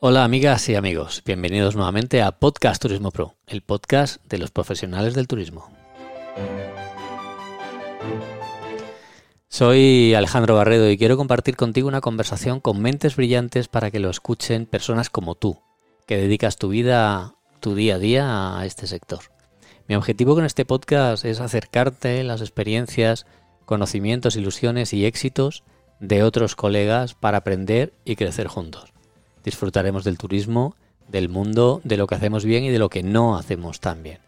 Hola amigas y amigos, bienvenidos nuevamente a Podcast Turismo Pro, el podcast de los profesionales del turismo. Soy Alejandro Barredo y quiero compartir contigo una conversación con mentes brillantes para que lo escuchen personas como tú, que dedicas tu vida, tu día a día a este sector. Mi objetivo con este podcast es acercarte las experiencias, conocimientos, ilusiones y éxitos de otros colegas para aprender y crecer juntos disfrutaremos del turismo, del mundo, de lo que hacemos bien y de lo que no hacemos tan bien.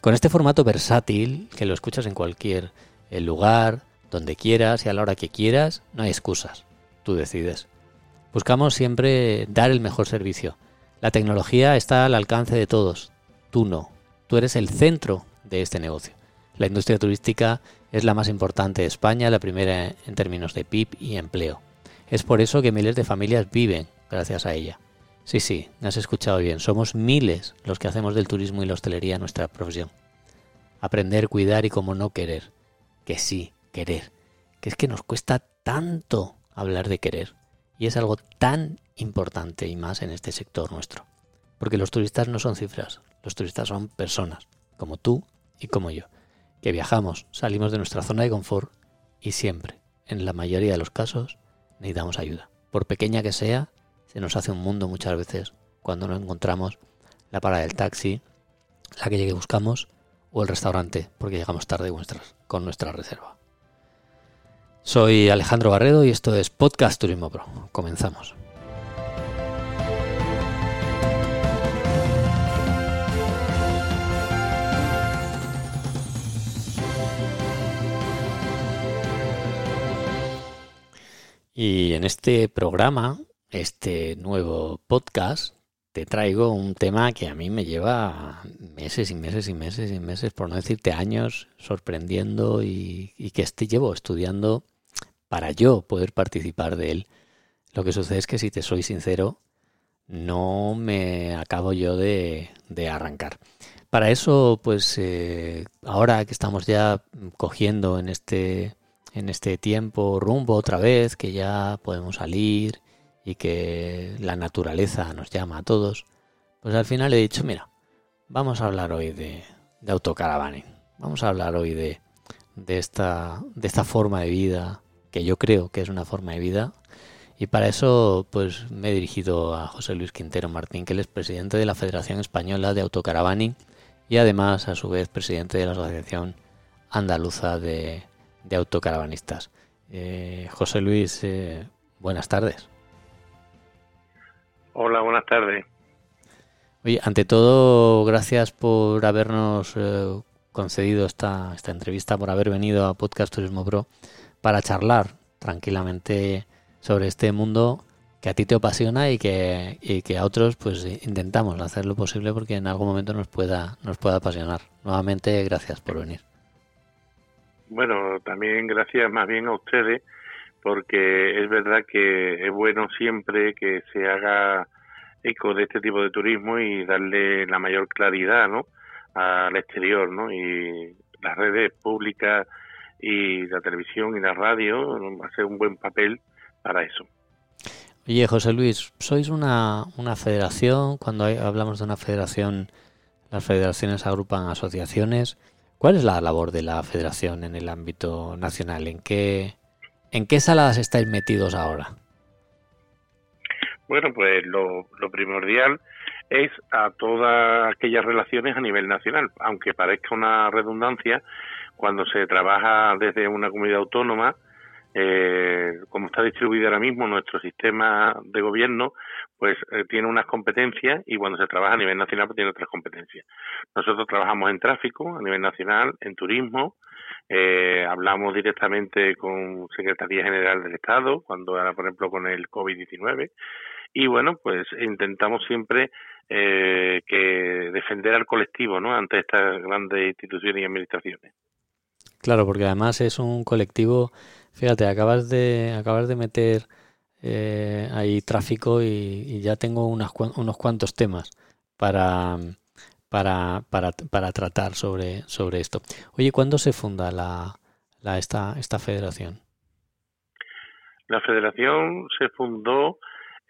Con este formato versátil, que lo escuchas en cualquier eh, lugar, donde quieras y a la hora que quieras, no hay excusas. Tú decides. Buscamos siempre dar el mejor servicio. La tecnología está al alcance de todos. Tú no. Tú eres el centro de este negocio. La industria turística es la más importante de España, la primera en términos de PIB y empleo. Es por eso que miles de familias viven gracias a ella. Sí, sí, has escuchado bien. Somos miles los que hacemos del turismo y la hostelería nuestra profesión. Aprender, cuidar y como no querer. Que sí, querer. Que es que nos cuesta tanto hablar de querer. Y es algo tan importante y más en este sector nuestro. Porque los turistas no son cifras, los turistas son personas, como tú y como yo, que viajamos, salimos de nuestra zona de confort y siempre, en la mayoría de los casos, necesitamos ayuda. Por pequeña que sea, se nos hace un mundo muchas veces cuando no encontramos la parada del taxi, la que llegue buscamos o el restaurante porque llegamos tarde con nuestra reserva. Soy Alejandro Barredo y esto es Podcast Turismo Pro. Comenzamos. Y en este programa este nuevo podcast te traigo un tema que a mí me lleva meses y meses y meses y meses, por no decirte años, sorprendiendo y, que este llevo estudiando para yo poder participar de él. Lo que sucede es que si te soy sincero, no me acabo yo de, arrancar. Para eso, pues eh, ahora que estamos ya cogiendo en este, en este tiempo rumbo otra vez, que ya podemos salir, y que la naturaleza nos llama a todos, pues al final he dicho, mira, vamos a hablar hoy de, de autocaravaning, vamos a hablar hoy de, esta, forma de vida, que yo creo que es una forma de vida, y para eso pues me he dirigido a José Luis Quintero Martín, que él es presidente de la Federación Española de Autocaravaning y además a su vez presidente de la Asociación Andaluza de, de Autocaravanistas. Eh, José Luis, eh, buenas tardes. Hola, buenas tardes. Oye, ante todo, gracias por habernos eh, concedido esta, esta entrevista, por haber venido a Podcast Turismo Pro para charlar tranquilamente sobre este mundo que a ti te apasiona y que, y que a otros pues intentamos hacer lo posible porque en algún momento nos pueda, nos pueda apasionar. Nuevamente, gracias por venir. Bueno, también gracias más bien a ustedes porque es verdad que es bueno siempre que se haga eco de este tipo de turismo y darle la mayor claridad ¿no? al exterior ¿no? y las redes públicas y la televisión y la radio hacer un buen papel para eso. Oye, José Luis, sois una, una federación, cuando hablamos de una federación, las federaciones agrupan asociaciones. ¿Cuál es la labor de la federación en el ámbito nacional? ¿En qué, ¿En qué saladas estáis metidos ahora? Bueno, pues lo, primordial es a todas aquellas relaciones a nivel nacional, aunque parezca una redundancia, cuando se trabaja desde una comunidad autónoma, eh, como está distribuido ahora mismo nuestro sistema de gobierno, pues eh, tiene unas competencias y cuando se trabaja a nivel nacional pues tiene otras competencias. Nosotros trabajamos en tráfico a nivel nacional, en turismo, eh, hablamos directamente con Secretaría General del Estado, cuando era, por ejemplo, con el COVID-19. Y bueno, pues intentamos siempre eh, que defender al colectivo ¿no? ante estas grandes instituciones y administraciones. Claro, porque además es un colectivo, fíjate, acabas de, acabas de meter eh, ahí tráfico y, ya tengo unas, unos cuantos temas para, para, para, para tratar sobre, sobre esto. Oye, ¿cuándo se funda la, la, esta, esta federación? La federación se fundó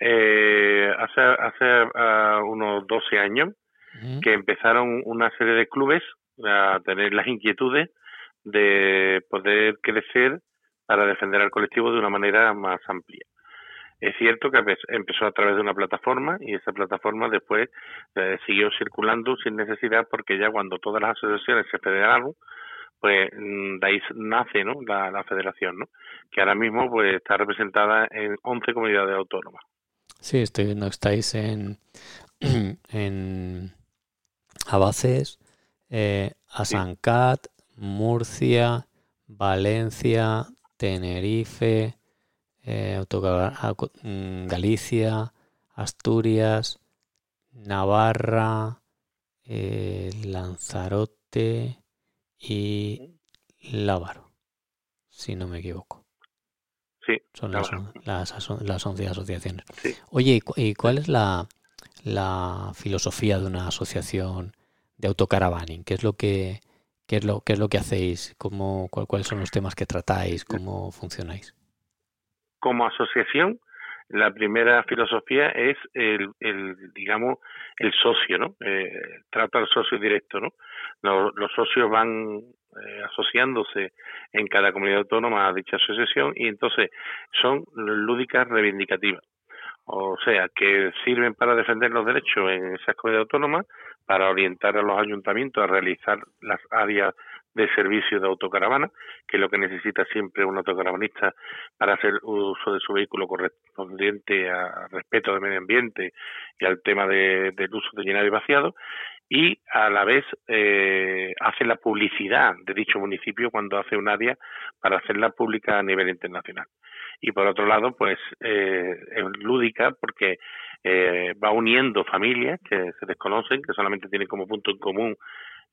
Eh, hace hace uh, unos 12 años que empezaron una serie de clubes a tener las inquietudes de poder crecer para defender al colectivo de una manera más amplia. Es cierto que empezó a través de una plataforma y esa plataforma después eh, siguió circulando sin necesidad porque ya cuando todas las asociaciones se federaron, pues mm, nace ¿no? la, federación, ¿no? que ahora mismo pues está representada en 11 comunidades autónomas. Sí, estoy viendo que estáis en, en Abaces, eh, Asancat, Murcia, Valencia, Tenerife, eh, mm, Galicia, Asturias, Navarra, eh, Lanzarote y Lávaro, si no me equivoco. Sí. Son las, las, las 11 asociaciones. Oye, ¿y cuál es la, la filosofía de una asociación de autocaravaning? ¿Qué es lo que, qué es lo, qué es lo que hacéis? ¿Cómo, ¿Cuáles son los temas que tratáis? ¿Cómo funcionáis? Como asociación, la primera filosofía es el, el digamos, el socio, ¿no? Eh, trata al socio directo, ¿no? Los, socios van eh, asociándose en cada comunidad autónoma a dicha asociación y entonces son lúdicas reivindicativas. O sea, que sirven para defender los derechos en esas comunidades autónomas, para orientar a los ayuntamientos a realizar las áreas de servicio de autocaravana, que es lo que necesita siempre un autocaravanista para hacer uso de su vehículo correspondiente al respeto del medio ambiente y al tema de, del uso de llenado y vaciado, y a la vez eh, hace la publicidad de dicho municipio cuando hace un área para hacerla pública a nivel internacional. Y por otro lado, pues eh, es lúdica porque eh, va uniendo familias que se desconocen, que solamente tienen como punto en común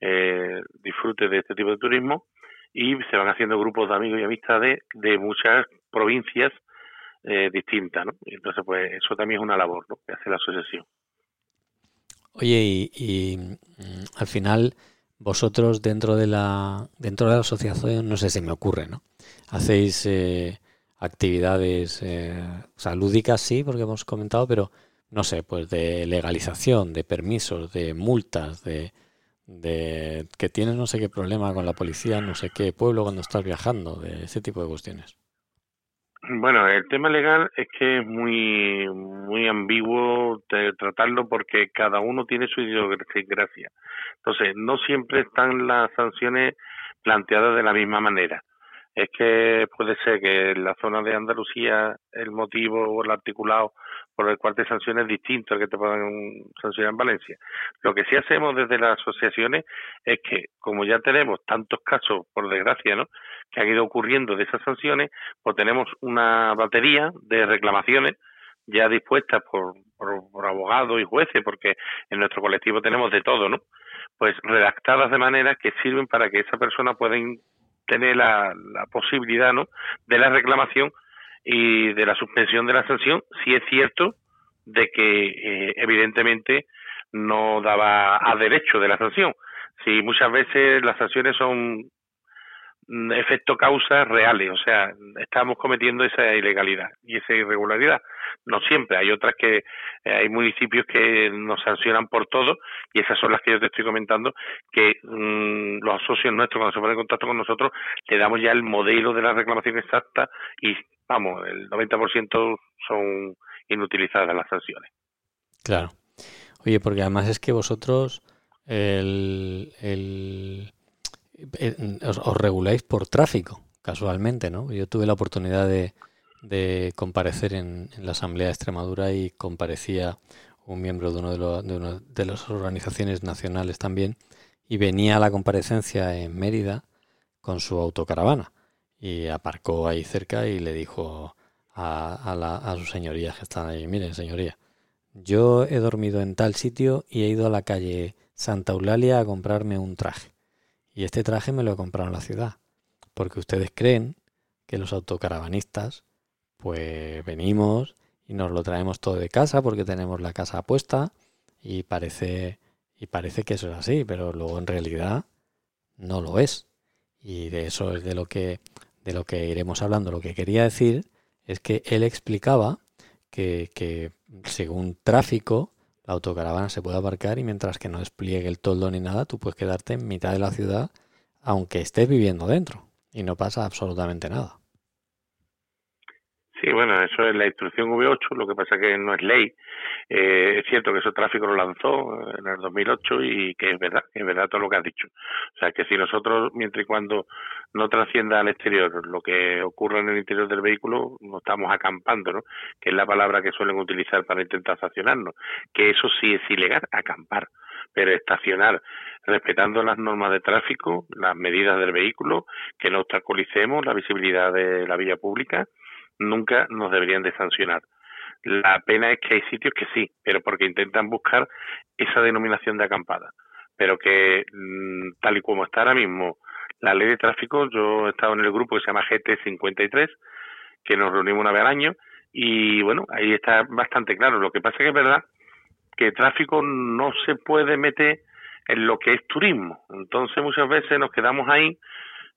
eh, disfrute de este tipo de turismo y se van haciendo grupos de amigos y amistades de muchas provincias eh, distintas, ¿no? entonces, pues eso también es una labor ¿no? que hace la asociación. Oye, y, mm, al final vosotros dentro de la dentro de la asociación, no sé si me ocurre, ¿no? Hacéis eh, actividades eh, o sí, porque hemos comentado, pero no sé, pues de legalización, de permisos, de multas, de de que tienes no sé qué problema con la policía, no sé qué pueblo cuando estás viajando, de ese tipo de cuestiones. Bueno, el tema legal es que es muy muy ambiguo tratarlo porque cada uno tiene su idiosincrasia. Entonces, no siempre están las sanciones planteadas de la misma manera. Es que puede ser que en la zona de Andalucía el motivo o el articulado por el cual te sanciones distinto al que te puedan sancionar en Valencia. Lo que sí hacemos desde las asociaciones es que, como ya tenemos tantos casos, por desgracia, ¿no? que han ido ocurriendo de esas sanciones, pues tenemos una batería de reclamaciones ya dispuestas por, por, abogados y jueces, porque en nuestro colectivo tenemos de todo, ¿no? Pues redactadas de manera que sirven para que esa persona pueda tener la, la posibilidad, ¿no? De la reclamación y de la suspensión de la sanción, si es cierto de que eh, evidentemente no daba a derecho de la sanción. Si muchas veces las sanciones son efecto causa reales, o sea, estamos cometiendo esa ilegalidad y esa irregularidad. No siempre, hay otras que eh, hay municipios que nos sancionan por todo y esas son las que yo te estoy comentando, que mm, los socios nuestros cuando se ponen en contacto con nosotros le damos ya el modelo de la reclamación exacta y vamos, el 90% son inutilizadas las sanciones. Claro. Oye, porque además es que vosotros el, el, os, reguláis por tráfico, casualmente, ¿no? Yo tuve la oportunidad de, comparecer en, la Asamblea de Extremadura y comparecía un miembro de, uno de, los, de de las organizaciones nacionales también y venía a la comparecencia en Mérida con su autocaravana y aparcó ahí cerca y le dijo a, la, a sus señorías que están ahí, miren señoría, yo he dormido en tal sitio y he ido a la calle Santa Eulalia a comprarme un traje. Y este traje me lo he comprado en la ciudad. Porque ustedes creen que los autocaravanistas, pues venimos y nos lo traemos todo de casa porque tenemos la casa puesta y parece, y parece que eso es así, pero luego en realidad no lo es. Y de eso es de lo que de lo que iremos hablando. Lo que quería decir es que él explicaba que, que según tráfico la autocaravana se puede aparcar y mientras que no despliegue el toldo ni nada, tú puedes quedarte en mitad de la ciudad aunque estés viviendo dentro y no pasa absolutamente nada. Sí, bueno, eso es la instrucción V8, lo que pasa que no es ley. Eh, es cierto que ese tráfico lo lanzó en el 2008 y que es verdad, es verdad todo lo que has dicho. O sea, que si nosotros, mientras y cuando no trascienda al exterior lo que ocurre en el interior del vehículo, no estamos acampando, ¿no? Que es la palabra que suelen utilizar para intentar estacionarnos. Que eso sí es ilegal, acampar. Pero estacionar respetando las normas de tráfico, las medidas del vehículo, que no obstaculicemos la visibilidad de la vía pública, nunca nos deberían de sancionar. La pena es que hay sitios que sí, pero porque intentan buscar esa denominación de acampada. Pero que mm, tal y como está ahora mismo la ley de tráfico, yo he estado en el grupo que se llama GT53, que nos reunimos una vez al año, y bueno, ahí está bastante claro. Lo que pasa es que es verdad que tráfico no se puede meter en lo que es turismo. Entonces muchas veces nos quedamos ahí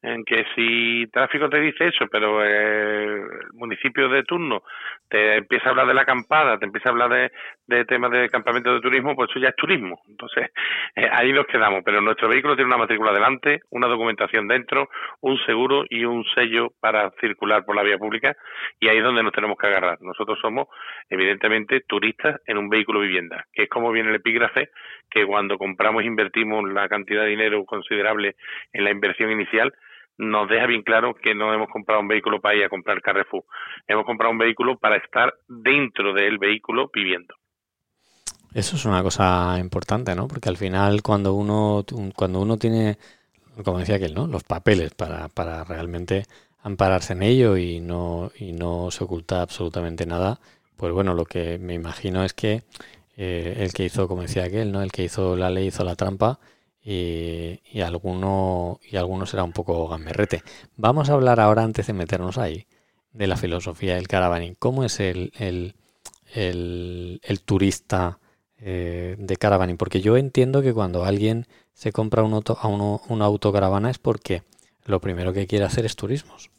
en que si tráfico te dice eso, pero el municipio de turno te empieza a hablar de la acampada, te empieza a hablar de, de temas de campamento de turismo, pues eso ya es turismo. Entonces, eh, ahí nos quedamos. Pero nuestro vehículo tiene una matrícula delante, una documentación dentro, un seguro y un sello para circular por la vía pública, y ahí es donde nos tenemos que agarrar. Nosotros somos, evidentemente, turistas en un vehículo vivienda, que es como viene el epígrafe, que cuando compramos invertimos la cantidad de dinero considerable en la inversión inicial, nos deja bien claro que no hemos comprado un vehículo para ir a comprar Carrefour. Hemos comprado un vehículo para estar dentro del vehículo viviendo. Eso es una cosa importante, ¿no? Porque al final cuando uno cuando uno tiene, como decía aquel, ¿no? Los papeles para, para realmente ampararse en ello y no y no se oculta absolutamente nada, pues bueno, lo que me imagino es que eh, el que hizo, como decía aquel, ¿no? El que hizo la ley hizo la trampa y, y, alguno, y alguno será un poco gamberrete. Vamos a hablar ahora, antes de meternos ahí, de la filosofía del caravaning. ¿Cómo es el, el, el, turista eh, de caravaning? Porque yo entiendo que cuando alguien se compra un auto, a uno, una autocaravana es porque lo primero que quiere hacer es turismos.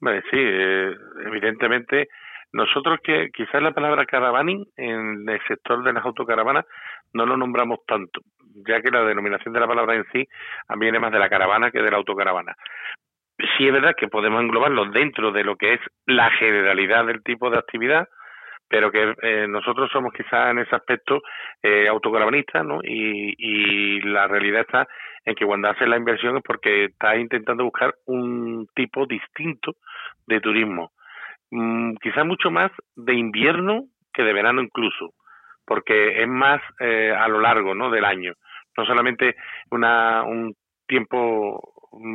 Sí, eh, evidentemente nosotros que quizás la palabra caravaning en el sector de las autocaravanas no lo nombramos tanto, ya que la denominación de la palabra en sí viene más de la caravana que de la autocaravana. Sí es verdad que podemos englobarlo dentro de lo que es la generalidad del tipo de actividad, pero que eh, nosotros somos quizás en ese aspecto eh, autocaravanistas, ¿no? Y, y la realidad está en que cuando haces la inversión es porque estás intentando buscar un tipo distinto de turismo Mm, quizá mucho más de invierno que de verano incluso, porque es más eh, a lo largo ¿no? del año, no solamente una, un tiempo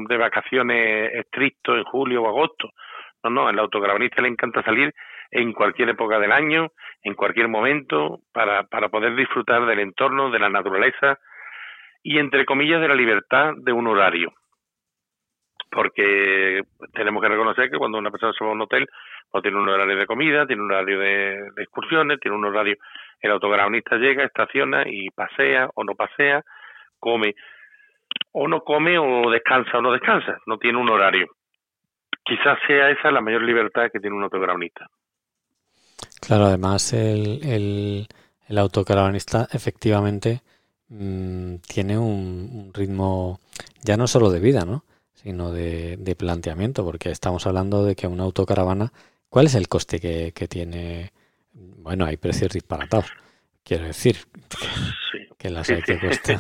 de vacaciones estricto en julio o agosto, no, no, al autogravanista le encanta salir en cualquier época del año, en cualquier momento, para, para poder disfrutar del entorno, de la naturaleza y, entre comillas, de la libertad de un horario. Porque tenemos que reconocer que cuando una persona se va a un hotel, o tiene un horario de comida, tiene un horario de, excursiones, tiene un horario, el autografonista llega, estaciona y pasea o no pasea, come o no come o descansa o no descansa, no tiene un horario. Quizás sea esa la mayor libertad que tiene un autografonista. Claro, además el, el, el autocaravanista efectivamente mm, tiene un, ritmo ya no solo de vida, ¿no? Sino de, de, planteamiento, porque estamos hablando de que una autocaravana ¿Cuál es el coste que, que tiene? Bueno, hay precios disparatados. Quiero decir que, las hay que cuestan,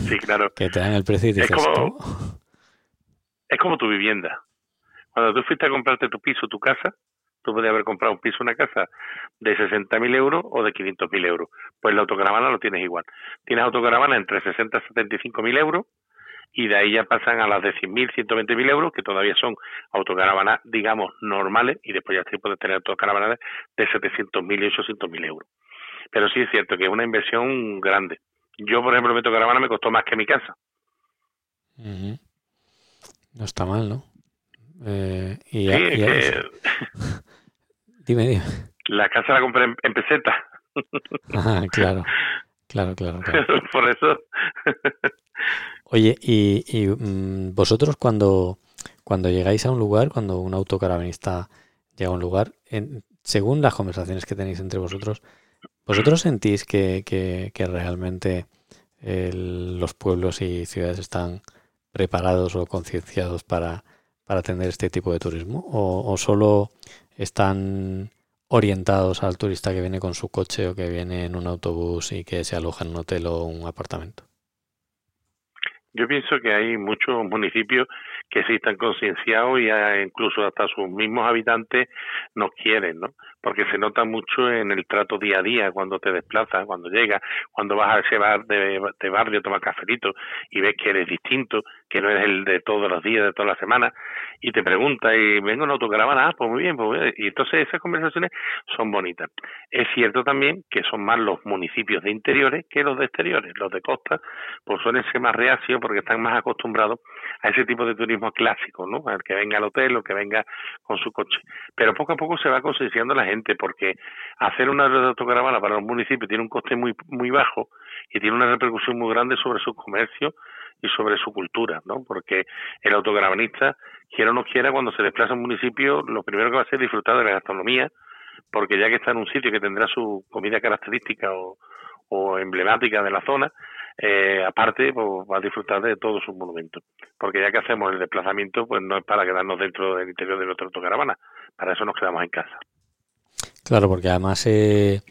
que te dan el precio y dices, es como, es como tu vivienda. Cuando tú fuiste a comprarte tu piso, tu casa, tú podías haber comprado un piso, una casa de 60.000 euros o de 500.000 euros. Pues la autocaravana lo tienes igual. Tienes autocaravana entre 60 y 75.000 euros y de ahí ya pasan a las de 100.000, 120.000 euros, que todavía son autocaravanas, digamos, normales, y después ya se puede tener autocaravanas de 700.000 y 800.000 euros. Pero sí es cierto que es una inversión grande. Yo, por ejemplo, mi autocaravana me costó más que mi casa. No está mal, ¿no? Eh, y, sí, dime, dime. La casa la compré en, peseta. Ah, claro. Claro, claro, claro. por eso. Oye, y, y mm, vosotros cuando, cuando llegáis a un lugar, cuando un autocaravanista llega a un lugar, según las conversaciones que tenéis entre vosotros, ¿vosotros sentís que, que, realmente los pueblos y ciudades están preparados o concienciados para, para atender este tipo de turismo? ¿O, o solo están orientados al turista que viene con su coche o que viene en un autobús y que se aloja en un hotel o un apartamento? Yo pienso que hay muchos municipios que sí están concienciados y incluso hasta sus mismos habitantes nos quieren, ¿no? Porque se nota mucho en el trato día a día cuando te desplazas, cuando llegas, cuando vas a ese bar de, barrio a tomar cafelito y ves que eres distinto, que no eres el de todos los días, de todas las semanas, y te pregunta y vengo en autocaravana, ah, pues muy bien, pues y entonces esas conversaciones son bonitas. Es cierto también que son más los municipios de interiores que los de exteriores, los de costa, pues suelen ser más reacios porque están más acostumbrados a ese tipo de turismo clásico, ¿no? El que venga al hotel o que venga con su coche. Pero poco a poco se va concienciando la gente porque hacer una red de autocaravana para un municipio tiene un coste muy muy bajo y tiene una repercusión muy grande sobre su comercio y sobre su cultura, ¿no? Porque el autocaravanista, quiera o no quiera, cuando se desplaza a un municipio, lo primero que va a hacer es disfrutar de la gastronomía, porque ya que está en un sitio que tendrá su comida característica o, o emblemática de la zona, eh, aparte pues, va a disfrutar de todos sus monumentos. Porque ya que hacemos el desplazamiento, pues no es para quedarnos dentro del interior de nuestra autocaravana, para eso nos quedamos en casa. Claro, porque además eh,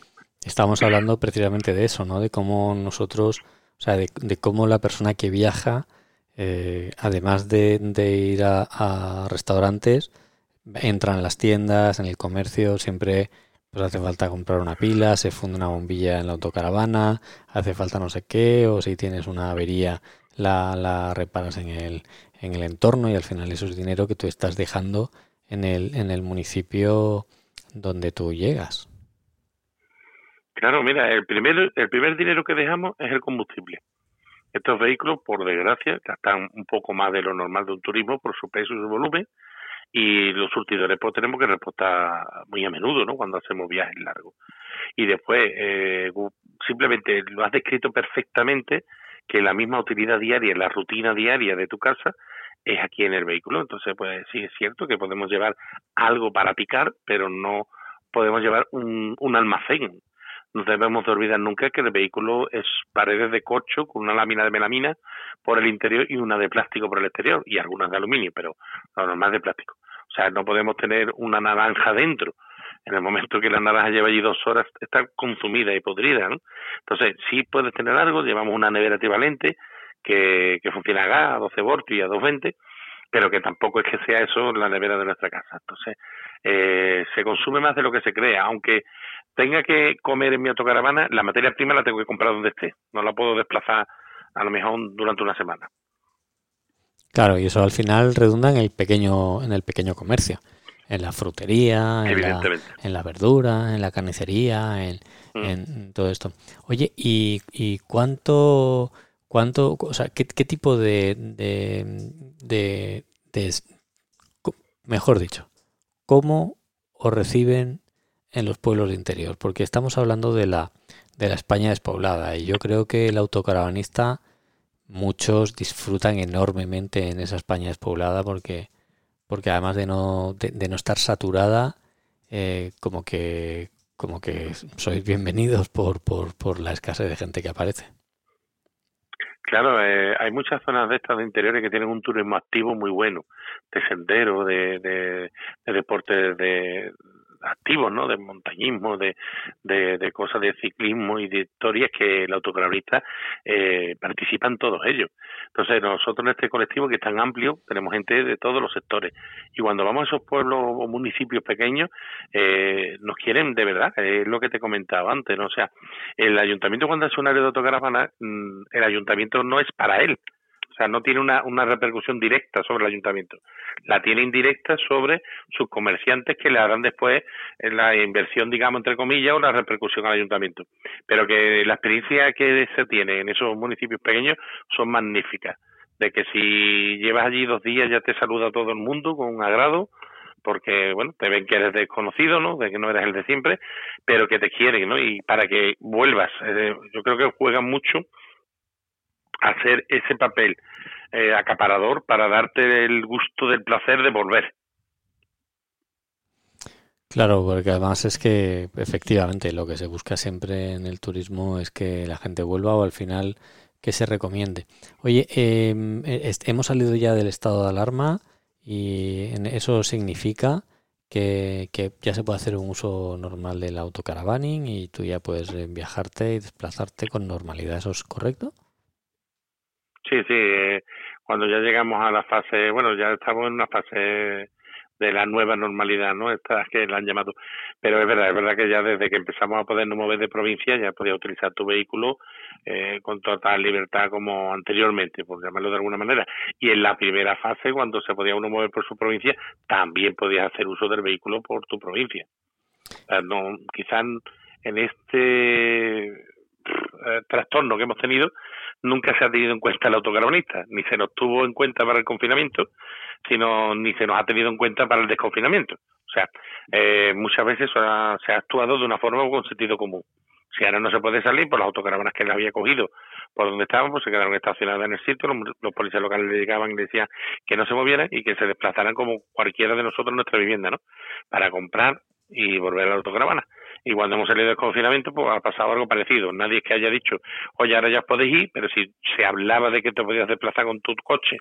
estamos hablando precisamente de eso, ¿no? De cómo nosotros, o sea, de, cómo la persona que viaja, eh, además de, ir a, restaurantes, entra en las tiendas, en el comercio, siempre pues hace falta comprar una pila, se funde una bombilla en la autocaravana, hace falta no sé qué, o si tienes una avería la, la reparas en el, en el entorno y al final eso es dinero que tú estás dejando en el, en el municipio donde tú llegas. Claro, mira, el primer, el primer dinero que dejamos es el combustible. Estos vehículos, por desgracia, gastan un poco más de lo normal de un turismo por su peso y su volumen, y los surtidores pues tenemos que reportar muy a menudo, ¿no? Cuando hacemos viajes largos. Y después, eh, simplemente lo has descrito perfectamente, que la misma utilidad diaria, la rutina diaria de tu casa, es aquí en el vehículo. Entonces, pues sí es cierto que podemos llevar algo para picar, pero no podemos llevar un, un almacén. No debemos de olvidar nunca que el vehículo es paredes de corcho con una lámina de melamina por el interior y una de plástico por el exterior y algunas de aluminio, pero lo normal de plástico. O sea, no podemos tener una naranja dentro. En el momento que la naranja lleva allí dos horas, está consumida y podrida, ¿no? Entonces, sí puedes tener algo, llevamos una nevera equivalente, que, que funciona a gas, a 12 voltios y a 220, pero que tampoco es que sea eso la nevera de nuestra casa. Entonces, eh, se consume más de lo que se crea, aunque tenga que comer en mi autocaravana, la materia prima la tengo que comprar donde esté, no la puedo desplazar a lo mejor durante una semana. Claro, y eso al final redunda en el pequeño, en el pequeño comercio, en la frutería, en la, en la verdura, en la carnicería, en, mm. en todo esto. Oye, ¿y, y cuánto ¿Cuánto, o sea, qué, tipo de, de, mejor dicho, cómo os reciben en los pueblos de interior? Porque estamos hablando de la, de la España despoblada y yo creo que el autocaravanista, muchos disfrutan enormemente en esa España despoblada porque, porque además de no, de, no estar saturada, eh, como que como que sois bienvenidos por, por, por la escasez de gente que aparece. Claro, eh, hay muchas zonas de estas de interiores que tienen un turismo activo muy bueno, de sendero, de, de, de deportes de, activos, ¿no? De montañismo, de, de, cosas de ciclismo y de historias que el autocaravista eh, participan todos ellos. Entonces, nosotros en este colectivo que es tan amplio, tenemos gente de todos los sectores. Y cuando vamos a esos pueblos o municipios pequeños, eh, nos quieren de verdad, es lo que te comentaba antes, ¿no? O sea, el ayuntamiento cuando hace un área de autocaravana, mm, el ayuntamiento no es para él, sea, no tiene una, una repercusión directa sobre el ayuntamiento. La tiene indirecta sobre sus comerciantes que le harán después la inversión, digamos, entre comillas, o la repercusión al ayuntamiento. Pero que la experiencia que se tiene en esos municipios pequeños son magníficas. De que si llevas allí dos días ya te saluda todo el mundo con agrado, porque bueno te ven que eres desconocido no de que no eres el de siempre pero que te quieren no y para que vuelvas eh, yo creo que juegan mucho hacer ese papel eh, acaparador para darte el gusto del placer de volver. Claro, porque además es que efectivamente lo que se busca siempre en el turismo es que la gente vuelva o al final que se recomiende. Oye, em, e, hemos salido ya del estado de alarma y eso significa que, ya se puede hacer un uso normal del autocaravaning y tú ya puedes eh, viajarte y desplazarte con normalidad. ¿Eso es correcto? Sí, sí. Eh, cuando ya llegamos a la fase, bueno, ya estamos en una fase de la nueva normalidad, ¿no? Estas que la han llamado. Pero es verdad, es verdad que ya desde que empezamos a podernos mover de provincia ya podías utilizar tu vehículo eh, con total libertad como anteriormente, por llamarlo de alguna manera. Y en la primera fase, cuando se podía uno mover por su provincia, también podías hacer uso del vehículo por tu provincia. no, quizás en este eh, trastorno que hemos tenido nunca se ha tenido en cuenta el autocaravanista, ni se nos tuvo en cuenta para el confinamiento, sino ni se nos ha tenido en cuenta para el desconfinamiento. O sea, eh, muchas veces se ha, actuado de una forma con sentido común. Si ahora no se puede salir, por las autocaravanas que le había cogido por donde estaban, pues se quedaron estacionadas en el sitio, los, policías locales le llegaban y decían que no se movieran y que se desplazaran como cualquiera de nosotros en nuestra vivienda, ¿no? Para comprar y volver a la autocaravana. Y cuando hemos salido del confinamiento, pues ha pasado algo parecido. Nadie es que haya dicho, oye, ahora ya podéis ir, pero si se hablaba de que te podías desplazar con tu coche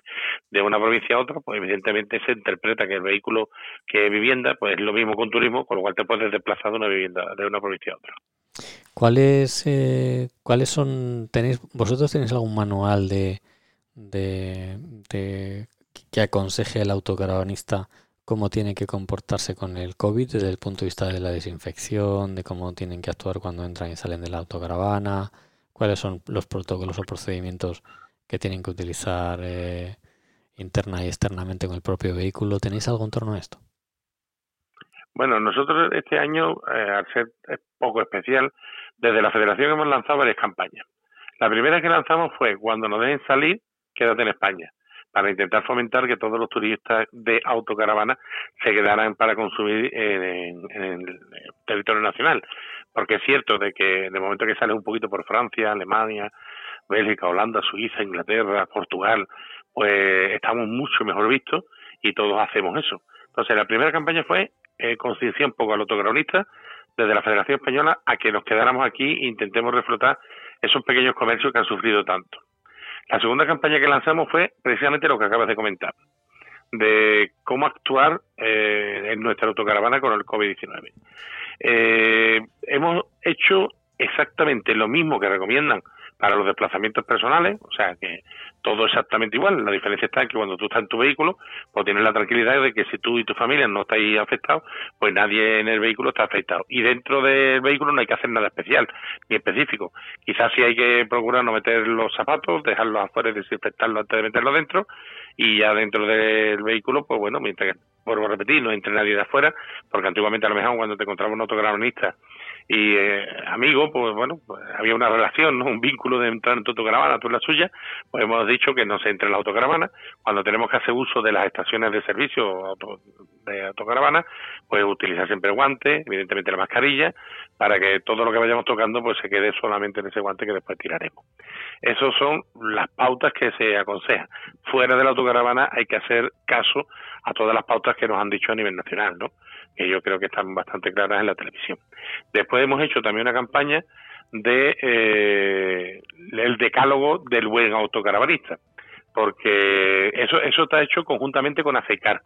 de una provincia a otra, pues evidentemente se interpreta que el vehículo que es vivienda, pues es lo mismo con turismo, con lo cual te puedes desplazar de una vivienda de una provincia a otra. ¿Cuáles, eh, ¿cuáles son, tenéis, vosotros tenéis algún manual de, de, de que aconseje el autocaravanista cómo tiene que comportarse con el COVID desde el punto de vista de la desinfección, de cómo tienen que actuar cuando entran y salen de la autocaravana, cuáles son los protocolos o procedimientos que tienen que utilizar eh, interna y externamente con el propio vehículo. ¿Tenéis algo en torno a esto? Bueno, nosotros este año, eh, al ser poco especial, desde la federación hemos lanzado varias campañas. La primera que lanzamos fue cuando nos dejen salir, quédate en España para intentar fomentar que todos los turistas de autocaravana se quedaran para consumir en, el territorio nacional. Porque es cierto de que de momento que sale un poquito por Francia, Alemania, Bélgica, Holanda, Suiza, Inglaterra, Portugal, pues estamos mucho mejor vistos y todos hacemos eso. Entonces, la primera campaña fue eh, concienciar un poco al autocaravista desde la Federación Española a que nos quedáramos aquí e intentemos reflotar esos pequeños comercios que han sufrido tanto. La segunda campaña que lanzamos fue precisamente lo que acabas de comentar, de cómo actuar eh, en nuestra autocaravana con el COVID-19. Eh, hemos hecho exactamente lo mismo que recomiendan para los desplazamientos personales, o sea que todo exactamente igual. La diferencia está en que cuando tú estás en tu vehículo, pues tienes la tranquilidad de que si tú y tu familia no estáis afectados, pues nadie en el vehículo está afectado. Y dentro del vehículo no hay que hacer nada especial ni específico. Quizás sí hay que procurar no meter los zapatos, dejarlos afuera y desinfectarlos antes de meterlos dentro. Y ya dentro del vehículo, pues bueno, mientras que, vuelvo a repetir, no entre nadie de afuera, porque antiguamente a lo mejor cuando te encontraba un autogramonista y eh, amigo, pues bueno, pues había una relación, ¿no? un vínculo de entrar en tu autocaravana, tú en la suya, pues hemos dicho que no se entre en la autocaravana. Cuando tenemos que hacer uso de las estaciones de servicio de autocaravana, pues utilizar siempre guantes, evidentemente la mascarilla, para que todo lo que vayamos tocando pues se quede solamente en ese guante que después tiraremos. Esas son las pautas que se aconsejan. Fuera de la autocaravana hay que hacer caso a todas las pautas que nos han dicho a nivel nacional, ¿no? Que yo creo que están bastante claras en la televisión. Después hemos hecho también una campaña de eh, el decálogo del buen autocaravanista, porque eso eso está hecho conjuntamente con ACECAR,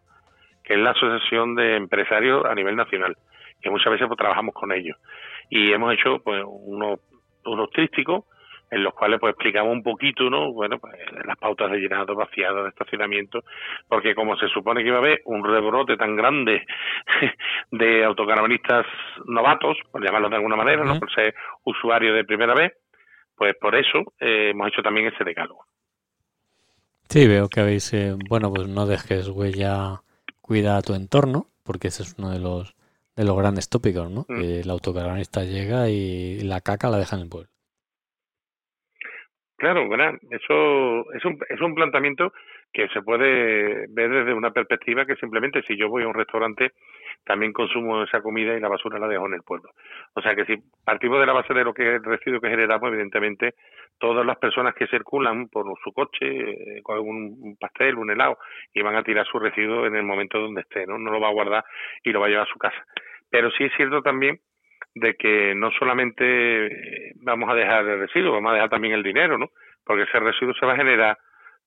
que es la asociación de empresarios a nivel nacional, que muchas veces pues, trabajamos con ellos y hemos hecho pues unos unos trísticos en los cuales pues explicamos un poquito, ¿no? Bueno, pues las pautas de llenado, vaciado, de estacionamiento, porque como se supone que iba a haber un rebrote tan grande de autocaravanistas novatos, por llamarlo de alguna manera, ¿no? Por ser usuario de primera vez, pues por eso eh, hemos hecho también ese decálogo. Sí, veo que habéis, eh, bueno, pues no dejes huella, cuida tu entorno, porque ese es uno de los de los grandes tópicos, ¿no? Mm. Que el autocaravanista llega y la caca la deja en el pueblo. Claro, bueno, eso es un, es un planteamiento que se puede ver desde una perspectiva que simplemente si yo voy a un restaurante también consumo esa comida y la basura la dejo en el pueblo. O sea que si partimos de la base de lo que es el residuo que generamos, evidentemente todas las personas que circulan por su coche eh, con un pastel, un helado y van a tirar su residuo en el momento donde esté, ¿no? No lo va a guardar y lo va a llevar a su casa. Pero sí es cierto también de que no solamente vamos a dejar el residuo, vamos a dejar también el dinero, ¿no? Porque ese residuo se va a generar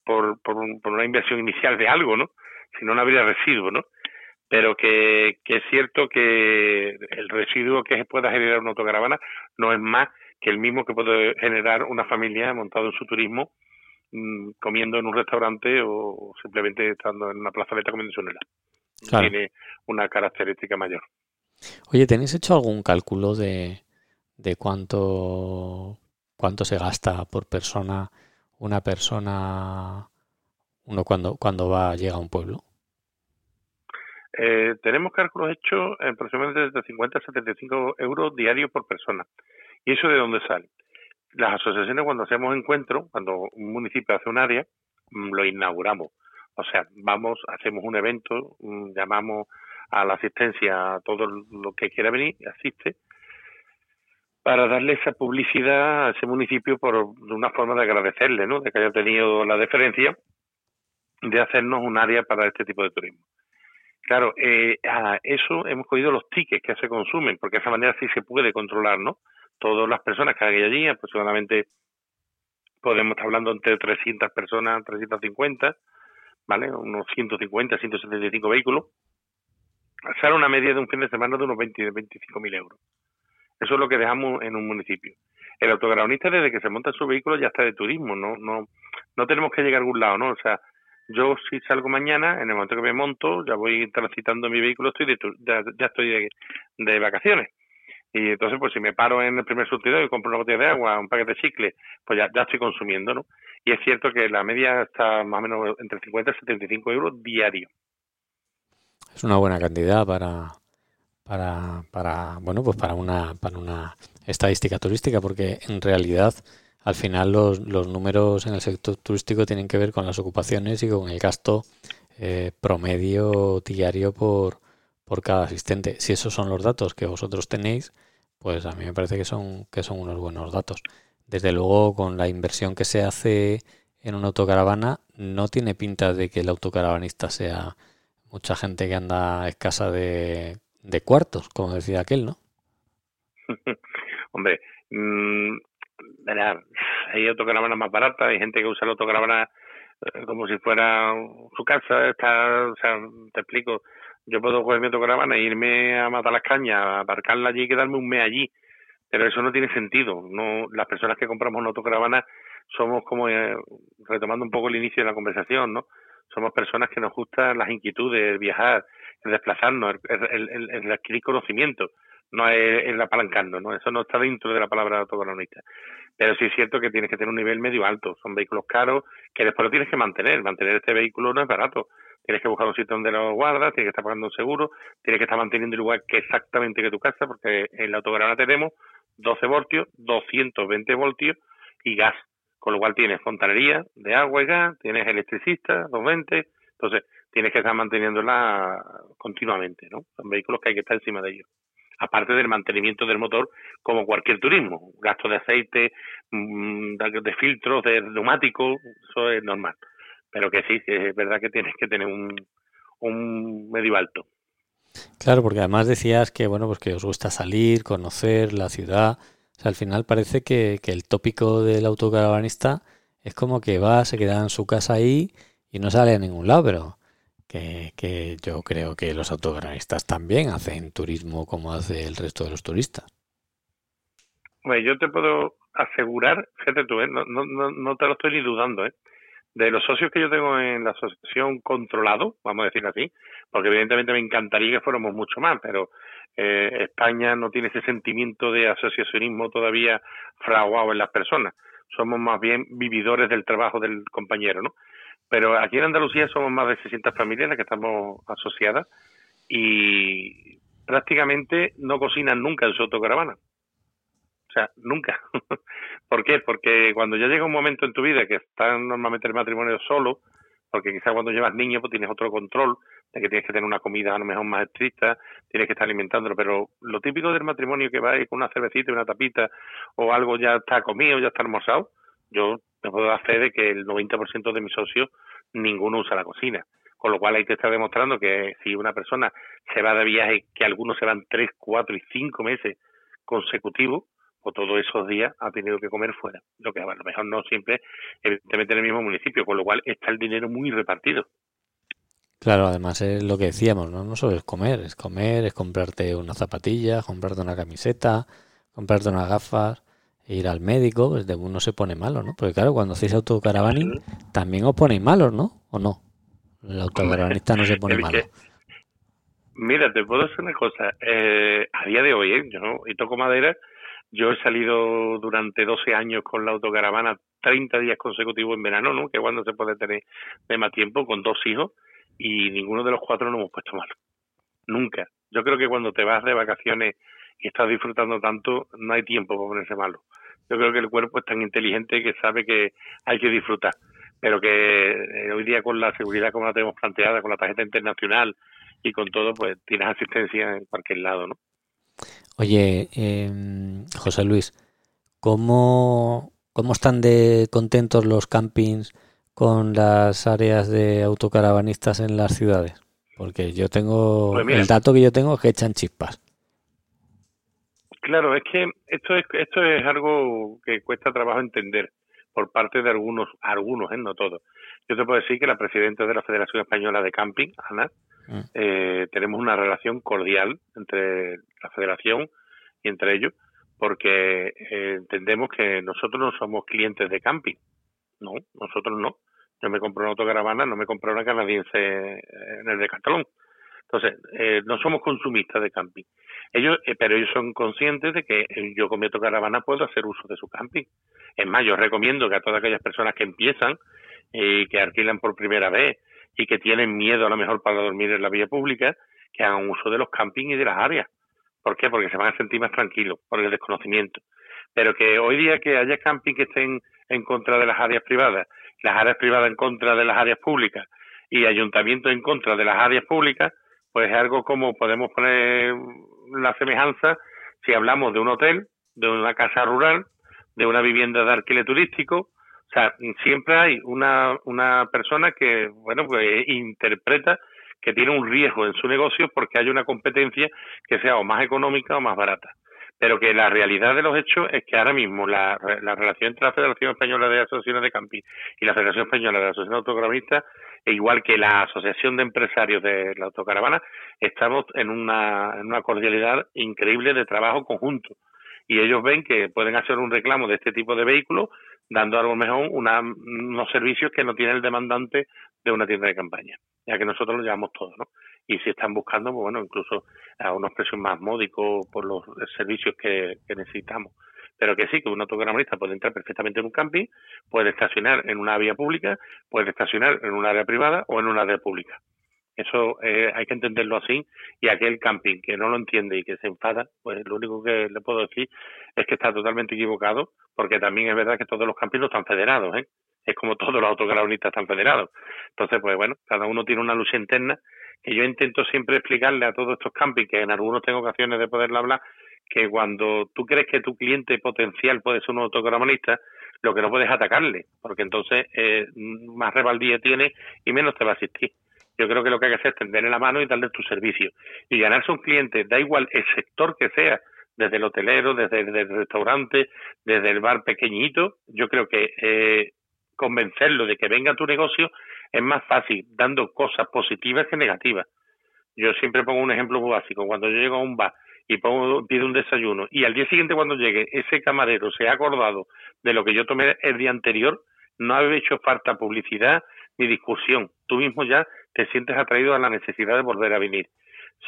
por, por, por una inversión inicial de algo, ¿no? Si no, no habría residuo, ¿no? Pero que, que es cierto que el residuo que pueda generar una autocaravana no es más que el mismo que puede generar una familia montado en su turismo mm, comiendo en un restaurante o simplemente estando en una plazoleta comiendo su Tiene una característica mayor. Oye, ¿tenéis hecho algún cálculo de, de cuánto, cuánto se gasta por persona una persona uno cuando, cuando va llega a un pueblo? Eh, tenemos cálculos hechos aproximadamente de 50 a 75 euros diarios por persona. ¿Y eso de dónde sale? Las asociaciones cuando hacemos encuentros, cuando un municipio hace un área, mm, lo inauguramos. O sea, vamos, hacemos un evento, mm, llamamos a la asistencia a todo lo que quiera venir, asiste, para darle esa publicidad a ese municipio por una forma de agradecerle, ¿no? De que haya tenido la deferencia de hacernos un área para este tipo de turismo. Claro, eh, a eso hemos cogido los tickets que se consumen, porque de esa manera sí se puede controlar, ¿no? Todas las personas que hay allí, aproximadamente podemos estar hablando entre 300 personas, 350, ¿vale? Unos 150, 175 vehículos. Sale una media de un fin de semana de unos 20, 25 mil euros. Eso es lo que dejamos en un municipio. El autografonista desde que se monta su vehículo ya está de turismo, no, no, no tenemos que llegar a algún lado, ¿no? O sea, yo si salgo mañana, en el momento que me monto, ya voy transitando mi vehículo, estoy de, ya, estoy de, vacaciones. Y entonces, pues si me paro en el primer surtidor y compro una botella de agua, un paquete de chicle, pues ya, ya estoy consumiendo, ¿no? Y es cierto que la media está más o menos entre 50 y 75 euros diario. Es una buena cantidad para, para, para bueno, pues para una, para una estadística turística, porque en realidad al final los, los números en el sector turístico tienen que ver con las ocupaciones y con el gasto eh, promedio diario por, por cada asistente. Si esos son los datos que vosotros tenéis, pues a mí me parece que son, que son unos buenos datos. Desde luego, con la inversión que se hace en una autocaravana, no tiene pinta de que el autocaravanista sea mucha gente que anda escasa de, de cuartos, como decía aquel, ¿no? Hombre, mmm, hay autocaravanas más baratas, hay gente que usa la autocaravana eh, como si fuera su casa, está, o sea, te explico, yo puedo coger mi autocaravana e irme a matar las cañas, aparcarla allí y quedarme un mes allí, pero eso no tiene sentido, no las personas que compramos una autocaravana somos como, eh, retomando un poco el inicio de la conversación, ¿no? Somos personas que nos gustan las inquietudes, el viajar, el desplazarnos, el, el, el adquirir conocimiento, no es el apalancando, ¿no? Eso no está dentro de la palabra autocoronista. Pero sí es cierto que tienes que tener un nivel medio alto. Son vehículos caros que después lo tienes que mantener. Mantener este vehículo no es barato. Tienes que buscar un sitio donde lo guardas, tienes que estar pagando un seguro, tienes que estar manteniendo el lugar que exactamente que tu casa, porque en la autocaravana tenemos 12 voltios, 220 voltios y gas. Con lo cual tienes fontanería de agua y gas, tienes electricista, 220. Entonces, tienes que estar manteniéndola continuamente, ¿no? Son vehículos que hay que estar encima de ellos aparte del mantenimiento del motor como cualquier turismo, gasto de aceite, mm, de filtros, de neumáticos, eso es normal. Pero que sí, es verdad que tienes que tener un, un medio alto. Claro, porque además decías que bueno, pues que os gusta salir, conocer la ciudad. Al final parece que, el tópico del autocaravanista es como que va, se queda en su casa ahí y no sale a ningún lado, pero que, yo creo que los autogranistas también hacen turismo como hace el resto de los turistas. Bueno, yo te puedo asegurar, fíjate tú, ¿eh? no, no, no te lo estoy ni dudando, ¿eh? de los socios que yo tengo en la asociación controlado, vamos a decir así, porque evidentemente me encantaría que fuéramos mucho más, pero eh, España no tiene ese sentimiento de asociacionismo todavía fraguado en las personas. Somos más bien vividores del trabajo del compañero, ¿no? Pero aquí en Andalucía somos más de 600 familias las que estamos asociadas y prácticamente no cocinan nunca en su autocaravana. O sea, nunca. ¿Por qué? Porque cuando ya llega un momento en tu vida que está normalmente el matrimonio solo, porque quizás cuando llevas niños pues tienes otro control de que tienes que tener una comida a lo mejor más estricta, tienes que estar alimentándolo, pero lo típico del matrimonio que va con una cervecita y una tapita o algo ya está comido, ya está almorzado, yo me puedo dar de que el 90% de mis socios ninguno usa la cocina. Con lo cual ahí te está demostrando que si una persona se va de viaje, que algunos se van tres, cuatro y cinco meses consecutivos, o todos esos días ha tenido que comer fuera. Lo que a lo mejor no siempre, evidentemente en el mismo municipio, con lo cual está el dinero muy repartido. Claro, además es lo que decíamos, ¿no? No solo es comer, es comer, es comprarte una zapatilla, comprarte una camiseta, comprarte unas gafas, ir al médico, pues de uno se pone malo, ¿no? Porque claro, cuando hacéis autocaravaning también os ponéis malos, ¿no? ¿O no? El autocaravanista no se pone malo. Mira, te puedo decir una cosa. Eh, a día de hoy, ¿eh? yo y toco madera, yo he salido durante 12 años con la autocaravana 30 días consecutivos en verano, ¿no? Que cuando se puede tener de más tiempo con dos hijos y ninguno de los cuatro nos hemos puesto mal. Nunca. Yo creo que cuando te vas de vacaciones y estás disfrutando tanto, no hay tiempo para ponerse malo. Yo creo que el cuerpo es tan inteligente que sabe que hay que disfrutar, pero que eh, hoy día con la seguridad como la tenemos planteada, con la tarjeta internacional y con todo, pues tienes asistencia en cualquier lado, ¿no? Oye, eh, José Luis, ¿cómo, ¿cómo están de contentos los campings con las áreas de autocaravanistas en las ciudades? Porque yo tengo, pues el dato que yo tengo es que echan chispas. Claro, es que esto es, esto es algo que cuesta trabajo entender por parte de algunos, algunos, ¿eh? no todos. Yo te puedo decir que la presidenta de la Federación Española de Camping, Ana, mm. eh, tenemos una relación cordial entre la Federación y entre ellos, porque eh, entendemos que nosotros no somos clientes de camping. No, nosotros no. Yo me compré una autocaravana, no me compré una canadiense en el Decathlon. Entonces, eh, no somos consumistas de camping. Ellos, eh, pero ellos son conscientes de que eh, yo con mi autocaravana puedo hacer uso de su camping. Es más, yo recomiendo que a todas aquellas personas que empiezan y que alquilan por primera vez y que tienen miedo a lo mejor para dormir en la vía pública, que hagan uso de los campings y de las áreas. ¿Por qué? Porque se van a sentir más tranquilos por el desconocimiento. Pero que hoy día que haya camping que estén en contra de las áreas privadas, las áreas privadas en contra de las áreas públicas y ayuntamientos en contra de las áreas públicas, pues es algo como podemos poner la semejanza si hablamos de un hotel, de una casa rural, de una vivienda de alquiler turístico. Siempre hay una, una persona que, bueno, pues interpreta que tiene un riesgo en su negocio porque hay una competencia que sea o más económica o más barata pero que la realidad de los hechos es que ahora mismo la, relación entre la Federación Española de Asociaciones de Camping y la Federación Española de Asociaciones Autocaravanistas, e igual que la Asociación de Empresarios de la Autocaravana, estamos en una, en una cordialidad increíble de trabajo conjunto. Y ellos ven que pueden hacer un reclamo de este tipo de vehículos, dando a lo mejor unos servicios que no tiene el demandante de una tienda de campaña, ya que nosotros lo llevamos todo, ¿no? y si están buscando, pues bueno, incluso a unos precios más módicos por los servicios que, necesitamos. Pero que sí, que un autogramarista puede entrar perfectamente en un camping, puede estacionar en una vía pública, puede estacionar en un área privada o en una área pública. Eso eh, hay que entenderlo así y aquel camping que no lo entiende y que se enfada, pues lo único que le puedo decir es que está totalmente equivocado porque también es verdad que todos los campings no están federados, ¿eh? Es como todos los autogravistas están federados. Entonces, pues bueno, cada uno tiene una lucha interna que yo intento siempre explicarle a todos estos campings, que en algunas tengo ocasiones de poderlo hablar, que cuando tú crees que tu cliente potencial puede ser un autogramonista, lo que no puedes atacarle, porque entonces eh, más rebaldía tiene y menos te va a asistir. Yo creo que lo que hay que hacer es tenderle la mano y darle tu servicio. Y ganarse un cliente, da igual el sector que sea, desde el hotelero, desde, el restaurante, desde el bar pequeñito, yo creo que eh, convencerlo de que venga a tu negocio es más fácil dando cosas positivas que negativas. Yo siempre pongo un ejemplo muy básico. Cuando yo llego a un bar y pongo, pido un desayuno y al día siguiente cuando llegue ese camarero se ha acordado de lo que yo tomé el día anterior, no ha hecho falta publicidad ni discusión. Tú mismo ya te sientes atraído a la necesidad de volver a venir.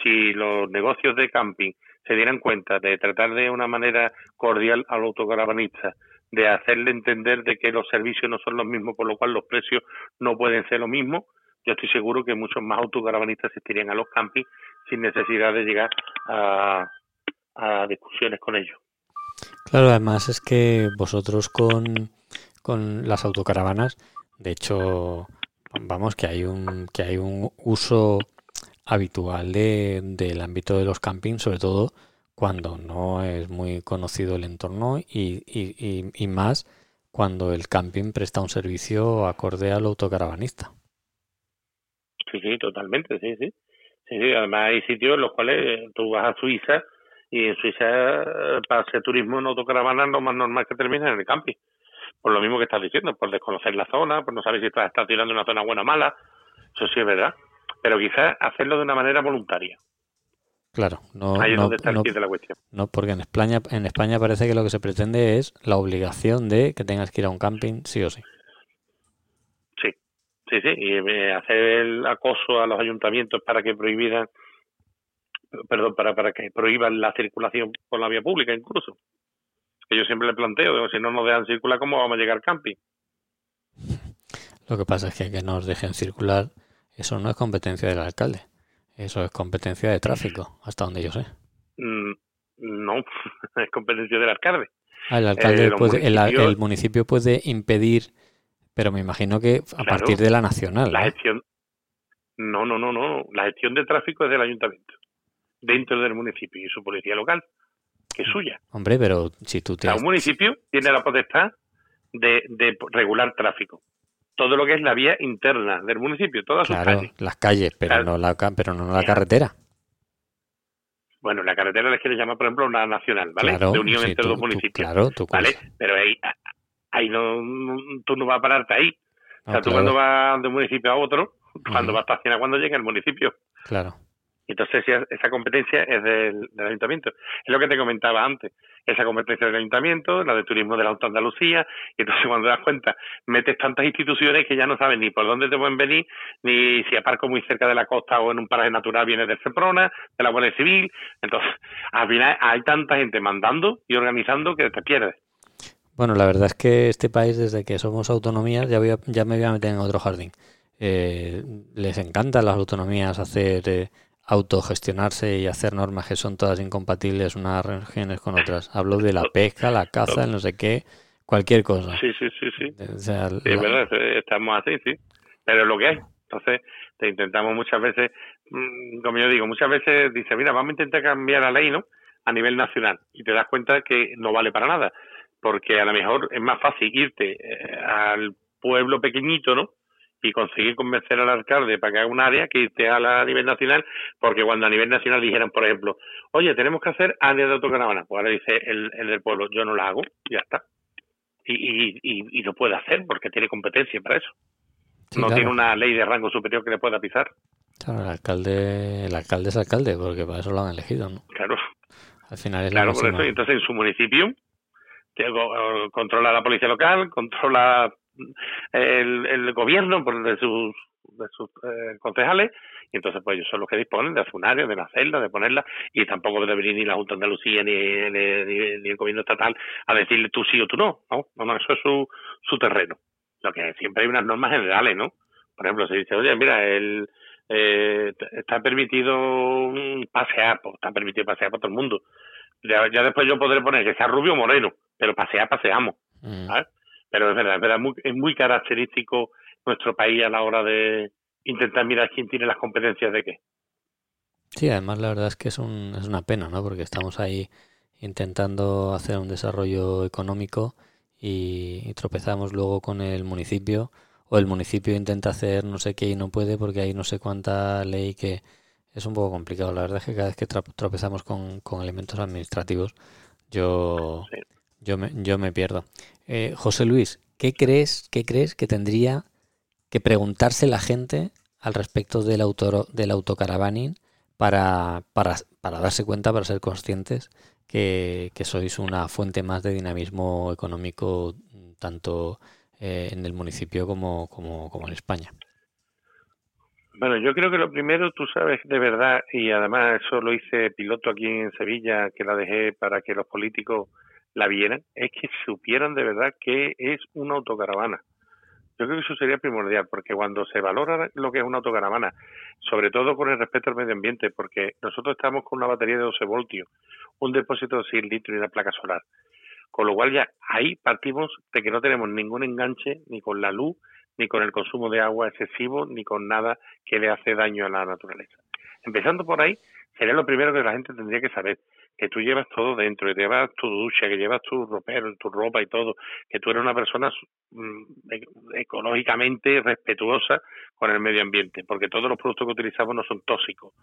Si los negocios de camping se dieran cuenta de tratar de una manera cordial al autocaravanista, de hacerle entender de que los servicios no son los mismos, por lo cual los precios no pueden ser lo mismo, yo estoy seguro que muchos más autocaravanistas asistirían a los campings sin necesidad de llegar a, discusiones con ellos. Claro, además es que vosotros con, con las autocaravanas, de hecho, vamos, que hay un, que hay un uso habitual de, del ámbito de los campings, sobre todo cuando no es muy conocido el entorno y, y, y, más cuando el camping presta un servicio acorde al autocaravanista. Sí, sí, totalmente, sí, sí. Sí, sí, además hay sitios en los cuales tú vas a Suiza y en Suiza para hacer turismo en autocaravana lo más normal que termina en el camping. Por lo mismo que estás diciendo, por desconocer la zona, por no saber si estás, estás tirando una zona buena o mala. Eso sí es verdad. Pero quizás hacerlo de una manera voluntaria. Claro, no, Ahí es no, donde está el no- de la cuestión. no, porque en España, en España parece que lo que se pretende es la obligación de que tengas que ir a un camping sí o sí. Sí, sí, sí. Y eh, hacer el acoso a los ayuntamientos para que prohibieran, perdón, para, para que prohíban la circulación por la vía pública incluso. Que yo siempre le planteo, digo, si no nos dejan circular, ¿cómo vamos a llegar al camping? Lo que pasa es que que nos dejen circular, eso no es competencia del alcalde. Eso es competencia de tráfico, hasta donde yo sé. Mm, no, es competencia del alcalde. Ah, el alcalde los puede, el, municipio puede impedir, pero me imagino que a Claro. partir de la nacional. La ¿no? gestión. No, no, no, no. La gestión de tráfico es del ayuntamiento, dentro del municipio y su policía local, que es suya. Hombre, pero si tú O te... sea, un municipio tiene la potestad de, de regular tráfico. Todo lo que es la vía interna del municipio, todas sus Claro, calles. las calles, pero Claro. no la, pero no la carretera. Bueno, la carretera les quiere llamar, por ejemplo, una nacional, ¿vale? Claro, de unión sí, entre tú- dos tú- municipios. claro, tú ¿Vale? Pero ahí, ahí no, tú no vas a pararte ahí. O sea, tú claro, cuando vas de un municipio a otro, cuando Ujú. vas a estacionar cuando llega al municipio. claro. Entonces, esa competencia es del, del ayuntamiento. Es lo que te comentaba antes. Esa competencia del ayuntamiento, la de turismo de la Auto Andalucía. Y entonces, cuando te das cuenta, metes tantas instituciones que ya no sabes ni por dónde te pueden venir, ni si aparco muy cerca de la costa o en un paraje natural vienes del Seprona, de la Guardia Civil. Entonces, al final hay tanta gente mandando y organizando que te pierdes. Bueno, la verdad es que este país, desde que somos autonomías, ya, voy a- ya me voy a meter en otro jardín. Eh, les encanta a las autonomías hacer eh, autogestionarse y hacer normas que son todas incompatibles unas regiones con otras. Hablo de la pesca, la caza, el no sé qué, cualquier cosa. Sí, sí, sí, sí. O sea, Sí, es verdad, estamos así, sí. Pero es lo que hay. Entonces, te intentamos muchas veces, mm, como yo digo, muchas veces dice, mira, vamos a intentar cambiar la ley, ¿no? A nivel nacional. Y te das cuenta que no vale para nada. Porque a lo mejor es más fácil irte eh, al pueblo pequeñito, ¿no? Y conseguir convencer al alcalde para que haga un área que irte a, la, a nivel nacional. Porque cuando a nivel nacional dijeran, por ejemplo, oye, tenemos que hacer áreas de autocaravana. Pues ahora dice el, el del pueblo, yo no la hago, ya está y, y, y, y lo puede hacer porque tiene competencia para eso. sí, no claro. tiene una ley de rango superior que le pueda pisar. Claro, el alcalde, el alcalde es alcalde, porque para eso lo han elegido, ¿no? Claro, Al final es la claro, por eso. Entonces, en su municipio, que controla la policía local, controla el, el gobierno por de sus, de sus eh, concejales, y entonces, pues ellos son los que disponen de hacer un área, de hacerla, de ponerla, y tampoco debe venir ni la Junta de Andalucía ni, ni, ni- ni el gobierno estatal a decirle tú sí o tú no. No, no, no, eso es su, su terreno. Lo que siempre hay unas normas generales, ¿no? Por ejemplo, se dice, oye, mira, el, eh, está permitido pasear, pues está permitido pasear para todo el mundo. Ya, ya después yo podré poner que sea rubio o moreno, pero pasear, paseamos. Mm. ¿sabes? Pero es verdad, es verdad, muy- es muy característico nuestro país a la hora de intentar mirar quién tiene las competencias de qué. Sí, además la verdad es que es, un, es una pena, ¿no? Porque estamos ahí intentando hacer un desarrollo económico y, y tropezamos luego con el municipio o el municipio intenta hacer no sé qué y no puede porque hay no sé cuánta ley que es un poco complicado. La verdad es que cada vez que tropezamos con, con elementos administrativos yo, Sí. Yo, me, yo me pierdo. Eh, José Luis, ¿qué crees, ¿qué crees que tendría que preguntarse la gente al respecto del, autor, del autocaravaning para, para, para darse cuenta, para ser conscientes que, sois una fuente más de dinamismo económico tanto eh, en el municipio como, como, como en España? Bueno, yo creo que lo primero, tú sabes de verdad, y además eso lo hice piloto aquí en Sevilla, que la dejé para que los políticos la vieran, es que supieran de verdad que es una autocaravana. Yo creo que eso sería primordial, porque cuando se valora lo que es una autocaravana, sobre todo con el respeto al medio ambiente, porque nosotros estamos con una batería de 12 voltios, un depósito de 100 litros y una placa solar. Con lo cual ya ahí partimos de que no tenemos ningún enganche ni con la luz, ni con el consumo de agua excesivo, ni con nada que le hace daño a la naturaleza. Empezando por ahí, sería lo primero que la gente tendría que saber, que tú llevas todo dentro, que llevas tu ducha, que llevas tu ropero, tu ropa y todo, que tú eres una persona mm, ecológicamente respetuosa con el medio ambiente, porque todos los productos que utilizamos no son tóxicos,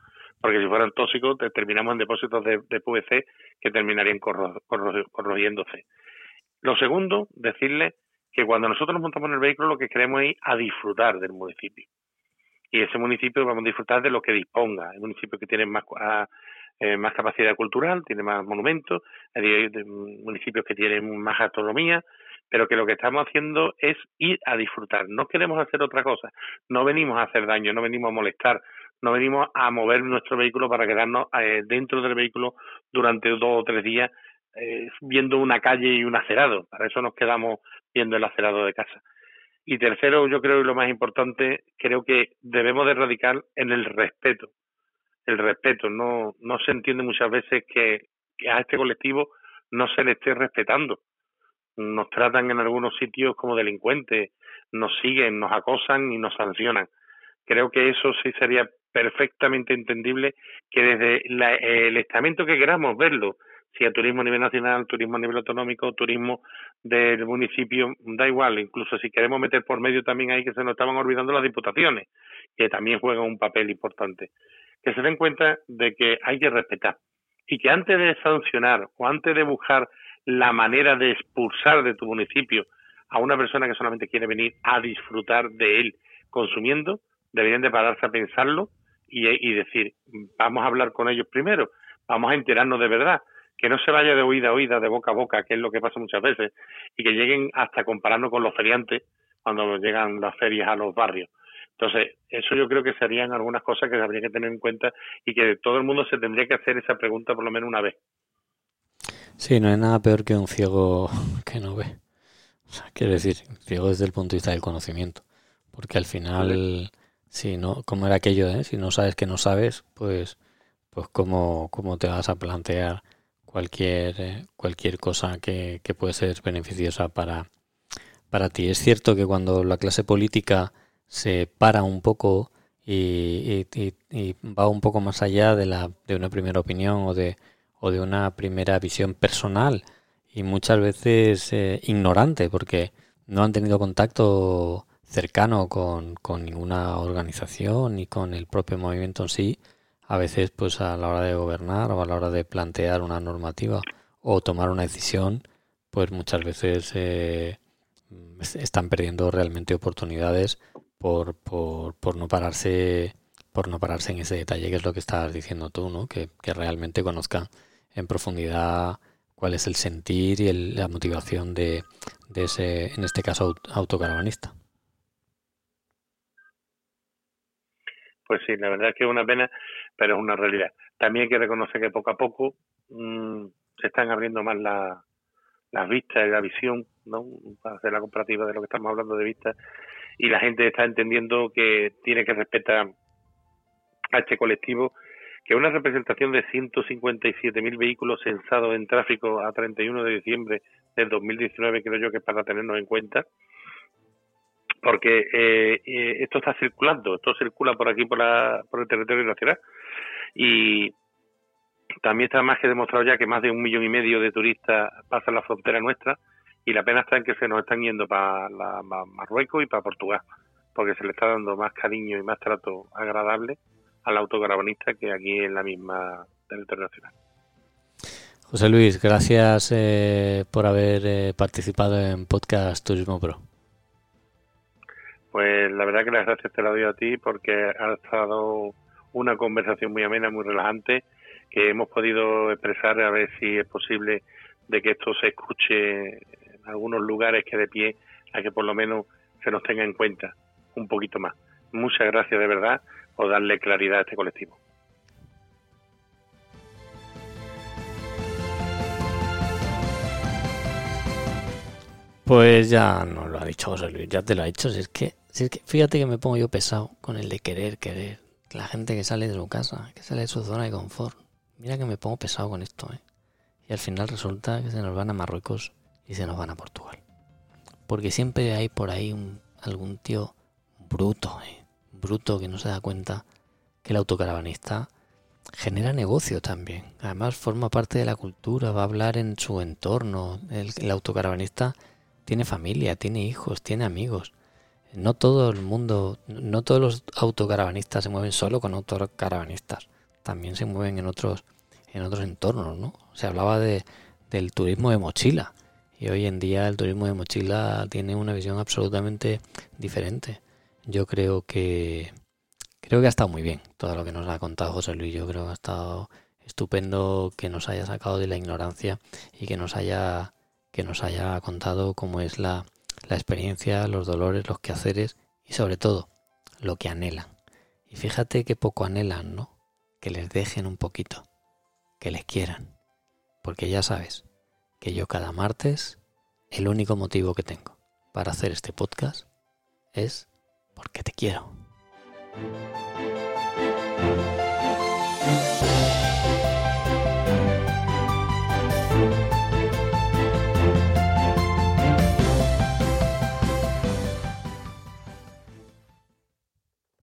porque si fueran tóxicos terminamos en depósitos de, PVC que terminarían corroyéndose. Lo segundo, decirle que cuando nosotros nos montamos en el vehículo lo que queremos es a disfrutar del municipio. Y ese municipio vamos a disfrutar de lo que disponga. El municipio que tiene más, eh, más capacidad cultural, tiene más monumentos, hay municipios que tienen más autonomía, pero que lo que estamos haciendo es ir a disfrutar. No queremos hacer otra cosa. No venimos a hacer daño, no venimos a molestar, no venimos a mover nuestro vehículo para quedarnos eh, dentro del vehículo durante dos o tres días eh, viendo una calle y un acerado. Para eso nos quedamos viendo el acerado de casa. Y tercero, yo creo que lo más importante, creo que debemos de radicar en el respeto. El respeto. No, no se entiende muchas veces que, a este colectivo no se le esté respetando. Nos tratan en algunos sitios como delincuentes, nos siguen, nos acosan y nos sancionan. Creo que eso sí sería perfectamente entendible que desde el estamento que queramos verlo, si a turismo a nivel nacional, turismo a nivel autonómico, turismo del municipio, da igual, incluso si queremos meter por medio también ahí que se nos estaban olvidando las diputaciones, que también juegan un papel importante. Que se den cuenta de que hay que respetar y que antes de sancionar o antes de buscar la manera de expulsar de tu municipio a una persona que solamente quiere venir a disfrutar de él consumiendo, deberían de pararse a pensarlo y, decir, vamos a hablar con ellos primero, vamos a enterarnos de verdad, que no se vaya de oída a oída, de boca a boca, que es lo que pasa muchas veces, y que lleguen hasta compararnos con los feriantes cuando llegan las ferias a los barrios. Entonces, eso yo creo que serían algunas cosas que habría que tener en cuenta y que todo el mundo se tendría que hacer esa pregunta por lo menos una vez. Sí, no hay nada peor que un ciego que no ve. O sea, quiero decir, ciego desde el punto de vista del conocimiento. Porque al final, si no, como era aquello, eh? si no sabes que no sabes, pues, pues cómo, cómo te vas a plantear cualquier, eh, cualquier cosa que, que, puede ser beneficiosa para, para ti. Es cierto que cuando la clase política se para un poco y, va un poco más allá de, la, de una primera opinión o de, o de una primera visión personal y muchas veces eh, ignorante porque no han tenido contacto cercano con, con ninguna organización ni con el propio movimiento en sí, a veces pues a la hora de gobernar o a la hora de plantear una normativa o tomar una decisión, pues muchas veces eh, están perdiendo realmente oportunidades por, por, por, no pararse por no pararse en ese detalle que es lo que estabas diciendo tú, ¿no? Que, realmente conozcan en profundidad cuál es el sentir y la motivación de, de ese, en este caso, autocaravanista. Pues sí, la verdad es que es una pena, pero es una realidad. También hay que reconocer que poco a poco mmm, se están abriendo más la, las vistas y la visión, ¿no? Para hacer la comparativa de lo que estamos hablando de vistas, y la gente está entendiendo que tiene que respetar a este colectivo, que una representación de 157.000 vehículos censados en tráfico a 31 de diciembre del 2019, creo yo que es para tenernos en cuenta, porque eh, eh, esto está circulando, esto circula por aquí, por, la, por el territorio nacional, y también está más que demostrado ya que más de un millón y medio de turistas pasan la frontera nuestra, y la pena está en que se nos están yendo para Marruecos y para Portugal, porque se le está dando más cariño y más trato agradable al autocaravanista que aquí en la misma territorio nacional. José Luis, gracias eh, por haber participado en Podcast Turismo Pro. Pues la verdad que las gracias te la doy a ti porque ha estado una conversación muy amena, muy relajante, que hemos podido expresar a ver si es posible de que esto se escuche algunos lugares que de pie a que por lo menos se nos tenga en cuenta un poquito más. Muchas gracias de verdad por darle claridad a este colectivo. Pues ya no lo ha dicho José Luis, ya te lo ha dicho. Si es que fíjate que me pongo yo pesado con el de querer, querer. La gente que sale de su casa, que sale de su zona de confort. Mira que me pongo pesado con esto, ¿eh? Y al final resulta que se nos van a Marruecos y se nos van a Portugal. Porque siempre hay por ahí algún tío bruto, ¿eh? Bruto que no se da cuenta que el autocaravanista genera negocio también. Además forma parte de la cultura, va a hablar en su entorno. El, autocaravanista tiene familia, tiene hijos, tiene amigos. No todo el mundo, no todos los autocaravanistas se mueven solo con autocaravanistas. También se mueven en otros, en otros entornos, ¿no? Se hablaba de, del turismo de mochila. Y hoy en día el turismo de mochila tiene una visión absolutamente diferente. Yo creo que creo que ha estado muy bien todo lo que nos ha contado José Luis. Yo creo que ha estado estupendo que nos haya sacado de la ignorancia y que nos haya que nos haya contado cómo es la, la experiencia, los dolores, los quehaceres y sobre todo lo que anhelan. Y fíjate que poco anhelan, ¿no? Que les dejen un poquito, que les quieran. Porque ya sabes que yo cada martes, el único motivo que tengo para hacer este podcast es porque te quiero.